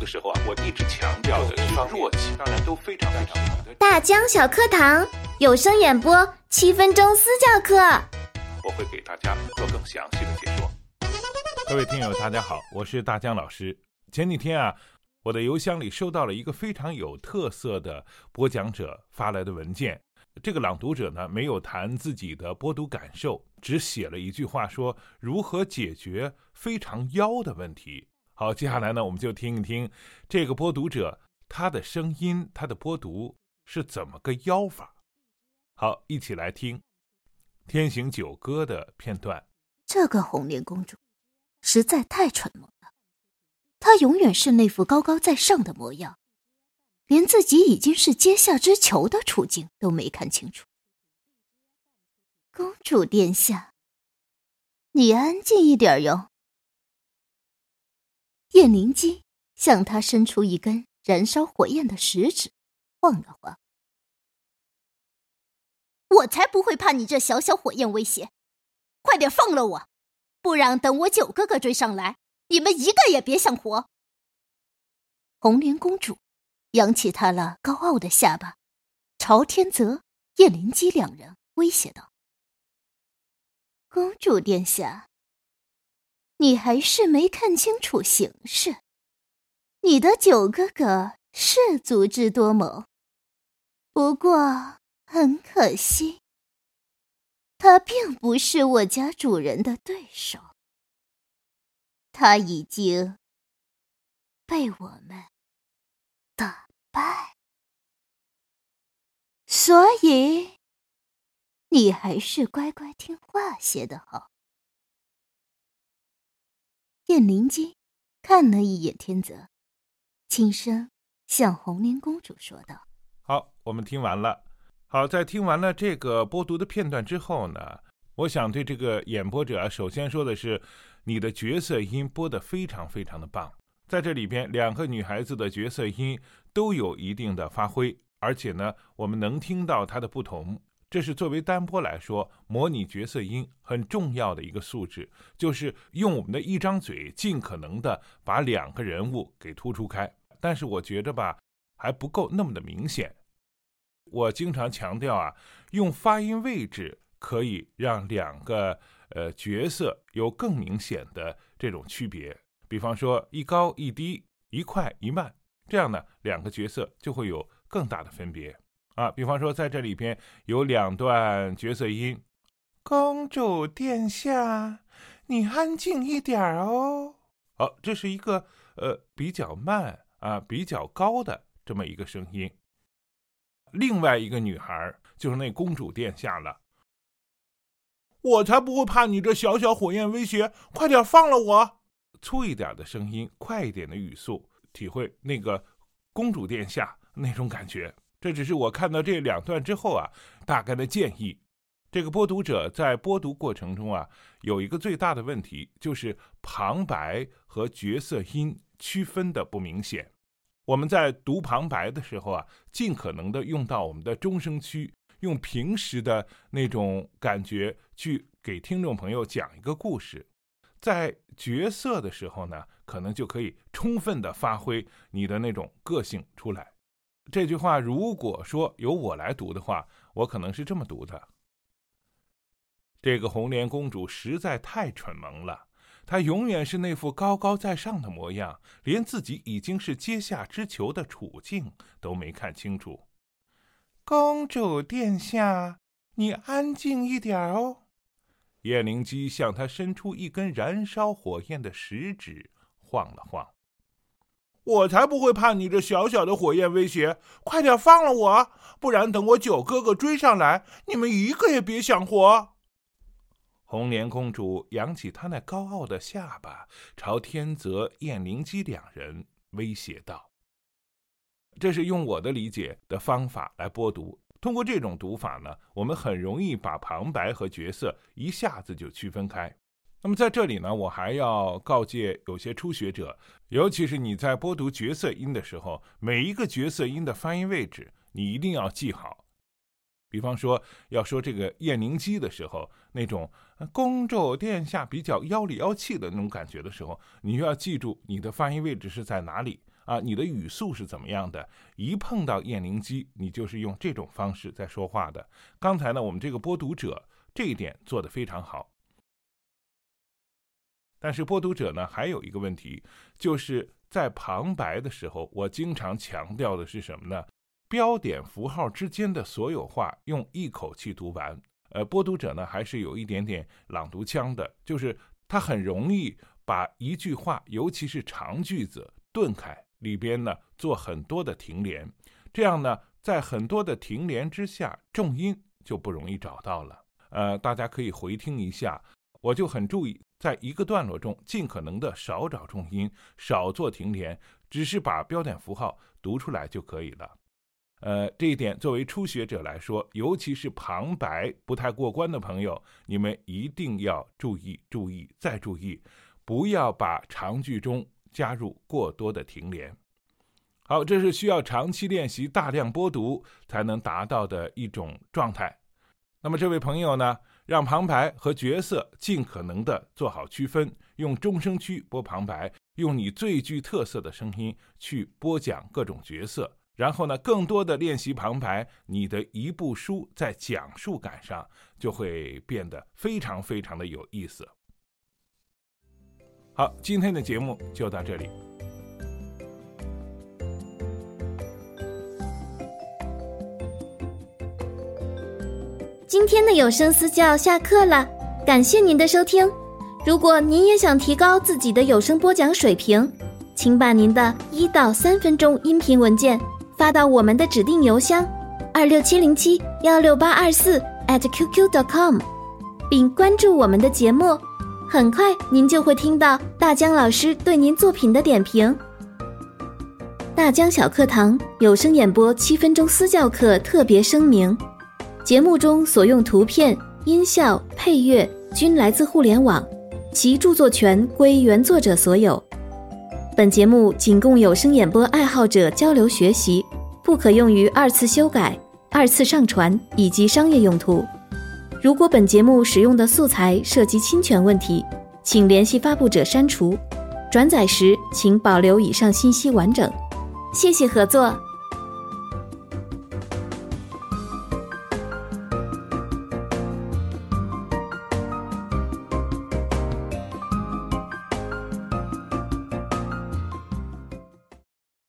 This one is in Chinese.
的时候啊，我一直强调的是弱气，当然都非常非常好的。大江小课堂有声演播七分钟私教课，我会给大家做更详细的解说。各位听友，大家好，我是大江老师。前几天啊，我的邮箱里收到了一个非常有特色的播讲者发来的文件。这个朗读者呢，没有谈自己的播读感受，只写了一句话，说如何解决非常妖的问题。好，接下来呢，我们就听一听这个播读者他的声音，他的播读是怎么个妖法。好，一起来听《天行九歌》的片段。这个红莲公主实在太蠢萌了，她永远是那副高高在上的模样。连自己已经是阶下之囚的处境都没看清楚。公主殿下，你安静一点哟。叶灵姬向他伸出一根燃烧火焰的食指，晃了晃。我才不会怕你这小小火焰威胁，快点放了我，不然等我九哥哥追上来，你们一个也别想活。红莲公主。扬起她那高傲的下巴，朝天泽、叶灵姬两人威胁道：“公主殿下，你还是没看清楚形势。你的九哥哥是足智多谋，不过很可惜，他并不是我家主人的对手。他已经被我们。”打败，所以你还是乖乖听话些的好。燕灵姬看了一眼天泽，轻声向红莲公主说道：“好，我们听完了。好，在听完了这个播读的片段之后呢，我想对这个演播者首先说的是，你的角色音播的非常非常的棒。”在这里边，两个女孩子的角色音都有一定的发挥，而且呢，我们能听到她的不同。这是作为单播来说，模拟角色音很重要的一个素质，就是用我们的一张嘴，尽可能的把两个人物给突出开。但是我觉着吧，还不够那么的明显。我经常强调啊，用发音位置可以让两个呃角色有更明显的这种区别。比方说一高一低，一快一慢，这样呢，两个角色就会有更大的分别啊。比方说在这里边有两段角色音，公主殿下，你安静一点哦。好，这是一个呃比较慢啊比较高的这么一个声音。另外一个女孩就是那公主殿下了，我才不会怕你这小小火焰威胁，快点放了我。粗一点的声音，快一点的语速，体会那个公主殿下那种感觉。这只是我看到这两段之后啊，大概的建议。这个播读者在播读过程中啊，有一个最大的问题，就是旁白和角色音区分的不明显。我们在读旁白的时候啊，尽可能的用到我们的中声区，用平时的那种感觉去给听众朋友讲一个故事。在角色的时候呢，可能就可以充分的发挥你的那种个性出来。这句话如果说由我来读的话，我可能是这么读的：这个红莲公主实在太蠢萌了，她永远是那副高高在上的模样，连自己已经是阶下之囚的处境都没看清楚。公主殿下，你安静一点哦。燕灵姬向他伸出一根燃烧火焰的食指，晃了晃。我才不会怕你这小小的火焰威胁！快点放了我，不然等我九哥哥追上来，你们一个也别想活。红莲公主扬起她那高傲的下巴，朝天泽、燕灵姬两人威胁道：“这是用我的理解的方法来播读。”通过这种读法呢，我们很容易把旁白和角色一下子就区分开。那么在这里呢，我还要告诫有些初学者，尤其是你在播读角色音的时候，每一个角色音的发音位置你一定要记好。比方说，要说这个燕灵姬的时候，那种公主殿下比较妖里妖气的那种感觉的时候，你就要记住你的发音位置是在哪里。啊，你的语速是怎么样的？一碰到燕灵机，你就是用这种方式在说话的。刚才呢，我们这个播读者这一点做得非常好。但是播读者呢，还有一个问题，就是在旁白的时候，我经常强调的是什么呢？标点符号之间的所有话用一口气读完。呃，播读者呢还是有一点点朗读腔的，就是他很容易把一句话，尤其是长句子顿开，里边呢做很多的停连，这样呢，在很多的停连之下，重音就不容易找到了。呃，大家可以回听一下，我就很注意。在一个段落中，尽可能的少找重音，少做停连，只是把标点符号读出来就可以了。呃，这一点作为初学者来说，尤其是旁白不太过关的朋友，你们一定要注意、注意再注意，不要把长句中加入过多的停连。好，这是需要长期练习、大量播读才能达到的一种状态。那么，这位朋友呢？让旁白和角色尽可能的做好区分，用中声区播旁白，用你最具特色的声音去播讲各种角色。然后呢，更多的练习旁白，你的一部书在讲述感上就会变得非常非常的有意思。好，今天的节目就到这里。今天的有声私教下课了，感谢您的收听。如果您也想提高自己的有声播讲水平，请把您的一到三分钟音频文件发到我们的指定邮箱二六七零七幺六八二四 @QQ.com，并关注我们的节目。很快您就会听到大江老师对您作品的点评。大江小课堂有声演播七分钟私教课特别声明。节目中所用图片、音效、配乐均来自互联网，其著作权归原作者所有。本节目仅供有声演播爱好者交流学习，不可用于二次修改、二次上传以及商业用途。如果本节目使用的素材涉及侵权问题，请联系发布者删除。转载时请保留以上信息完整。谢谢合作。